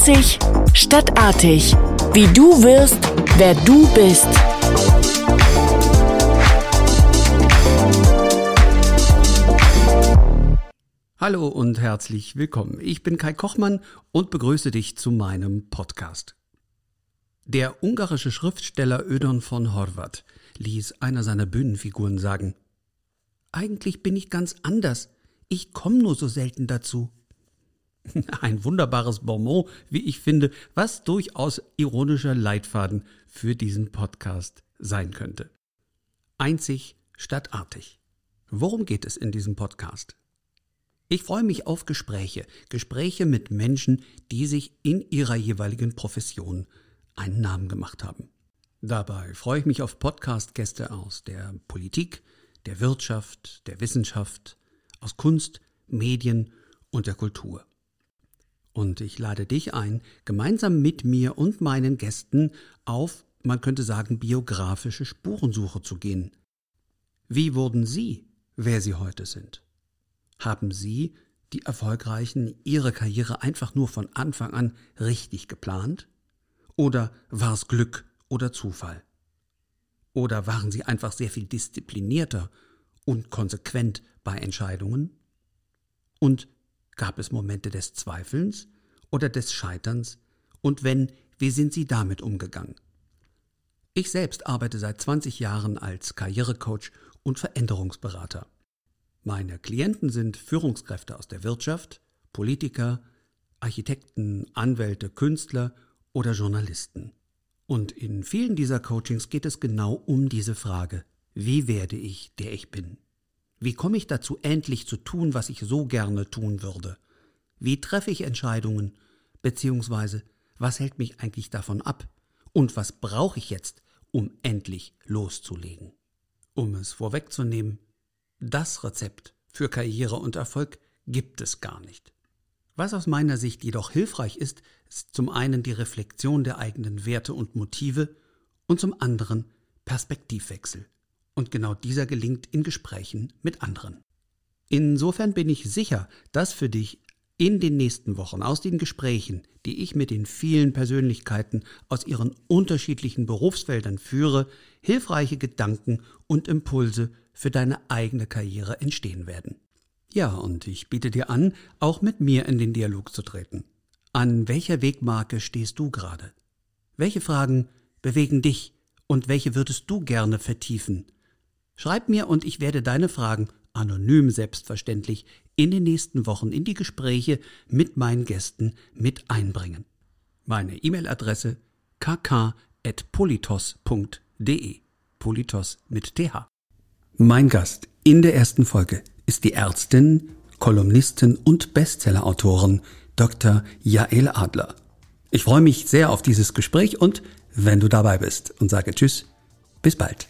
Einzig stadtartig. Wie du wirst, wer du bist. Hallo und herzlich willkommen. Ich bin Kai Kochmann und begrüße dich zu meinem Podcast. Der ungarische Schriftsteller Ödon von Horvath ließ einer seiner Bühnenfiguren sagen, eigentlich bin ich ganz anders, ich komme nur so selten dazu. Ein wunderbares Bonmot, wie ich finde, was durchaus ironischer Leitfaden für diesen Podcast sein könnte. Einzig statt artig. Worum geht es in diesem Podcast? Ich freue mich auf Gespräche, Gespräche mit Menschen, die sich in ihrer jeweiligen Profession einen Namen gemacht haben. Dabei freue ich mich auf Podcast-Gäste aus der Politik, der Wirtschaft, der Wissenschaft, aus Kunst, Medien und der Kultur. Und ich lade dich ein, gemeinsam mit mir und meinen Gästen auf, man könnte sagen, biografische Spurensuche zu gehen. Wie wurden Sie, wer Sie heute sind? Haben Sie, die Erfolgreichen, Ihre Karriere einfach nur von Anfang an richtig geplant? Oder war es Glück oder Zufall? Oder waren Sie einfach sehr viel disziplinierter und konsequent bei Entscheidungen? Und gab es Momente des Zweifelns oder des Scheiterns? Und wenn, wie sind Sie damit umgegangen? Ich selbst arbeite seit 20 Jahren als Karrierecoach und Veränderungsberater. Meine Klienten sind Führungskräfte aus der Wirtschaft, Politiker, Architekten, Anwälte, Künstler oder Journalisten. Und in vielen dieser Coachings geht es genau um diese Frage, wie werde ich, der ich bin? Wie komme ich dazu, endlich zu tun, was ich so gerne tun würde? Wie treffe ich Entscheidungen? Beziehungsweise, was hält mich eigentlich davon ab? Und was brauche ich jetzt, um endlich loszulegen? Um es vorwegzunehmen, das Rezept für Karriere und Erfolg gibt es gar nicht. Was aus meiner Sicht jedoch hilfreich ist, ist zum einen die Reflexion der eigenen Werte und Motive und zum anderen Perspektivwechsel. Und genau dieser gelingt in Gesprächen mit anderen. Insofern bin ich sicher, dass für dich in den nächsten Wochen aus den Gesprächen, die ich mit den vielen Persönlichkeiten aus ihren unterschiedlichen Berufsfeldern führe, hilfreiche Gedanken und Impulse für deine eigene Karriere entstehen werden. Ja, und ich biete dir an, auch mit mir in den Dialog zu treten. An welcher Wegmarke stehst du gerade? Welche Fragen bewegen dich und welche würdest du gerne vertiefen? Schreib mir und ich werde deine Fragen anonym selbstverständlich in den nächsten Wochen in die Gespräche mit meinen Gästen mit einbringen. Meine E-Mail-Adresse kk.politos.de Politos mit th. Mein Gast in der ersten Folge ist die Ärztin, Kolumnistin und Bestsellerautorin Dr. Jael Adler. Ich freue mich sehr auf dieses Gespräch und wenn du dabei bist und sage Tschüss, bis bald.